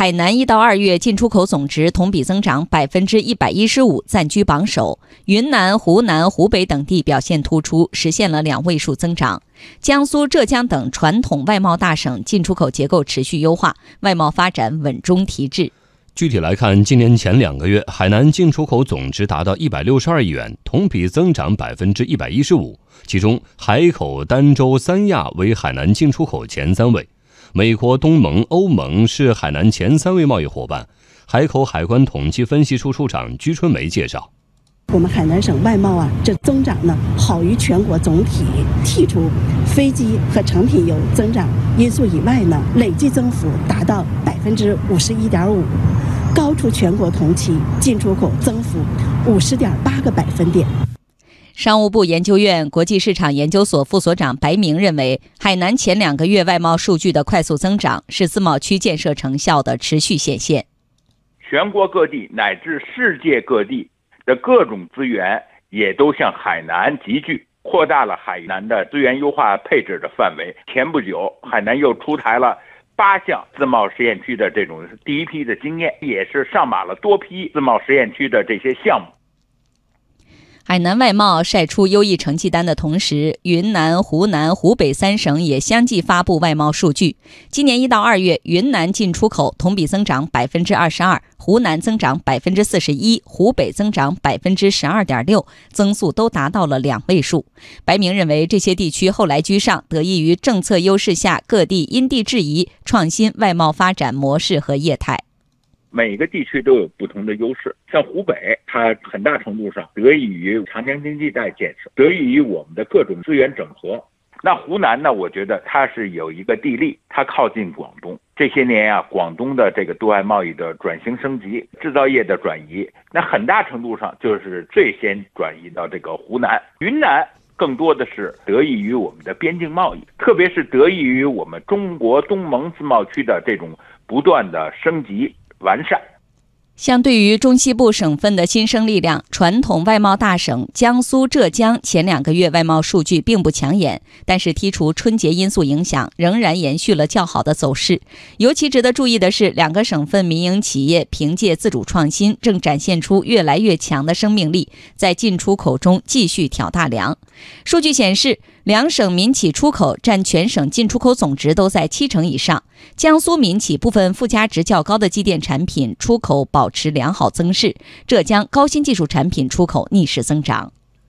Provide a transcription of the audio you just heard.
海南一到二月进出口总值同比增长百分之一百一十五，暂居榜首。云南、湖南、湖北等地表现突出，实现了两位数增长。江苏、浙江等传统外贸大省进出口结构持续优化，外贸发展稳中提质。具体来看，今年前两个月，海南进出口总值达到一百六十二亿元，同比增长百分之一百一十五。其中，海口、儋州、三亚为海南进出口前三位。美国、东盟、欧盟是海南前三位贸易伙伴。海口海关统计分析处处长居春梅介绍：“我们海南省外贸啊，这增长呢好于全国总体。剔除飞机和成品油增长因素以外呢，累计增幅达到百分之五十一点五，高出全国同期进出口增幅五十点八个百分点。”商务部研究院国际市场研究所副所长白明认为，海南前两个月外贸数据的快速增长是自贸区建设成效的持续显现。全国各地乃至世界各地的各种资源也都向海南集聚，扩大了海南的资源优化配置的范围。前不久，海南又出台了八项自贸试验区的这种第一批的经验，也是上马了多批自贸试验区的这些项目。海南外贸晒出优异成绩单的同时，云南、湖南、湖北三省也相继发布外贸数据。今年一到二月，云南进出口同比增长百分之二十二，湖南增长百分之四十一，湖北增长百分之十二点六，增速都达到了两位数。白明认为，这些地区后来居上，得益于政策优势下各地因地制宜创新外贸发展模式和业态。每个地区都有不同的优势，像湖北，它很大程度上得益于长江经济带建设，得益于我们的各种资源整合。那湖南呢？我觉得它是有一个地利，它靠近广东。这些年啊，广东的这个对外贸易的转型升级，制造业的转移，那很大程度上就是最先转移到这个湖南、云南，更多的是得益于我们的边境贸易，特别是得益于我们中国东盟自贸区的这种不断的升级。完善。相对于中西部省份的新生力量，传统外贸大省江苏、浙江前两个月外贸数据并不抢眼，但是剔除春节因素影响，仍然延续了较好的走势。尤其值得注意的是，两个省份民营企业凭借自主创新，正展现出越来越强的生命力，在进出口中继续挑大梁。数据显示。两省民企出口占全省进出口总值都在七成以上。江苏民企部分附加值较高的机电产品出口保持良好增势，浙江高新技术产品出口逆势增长。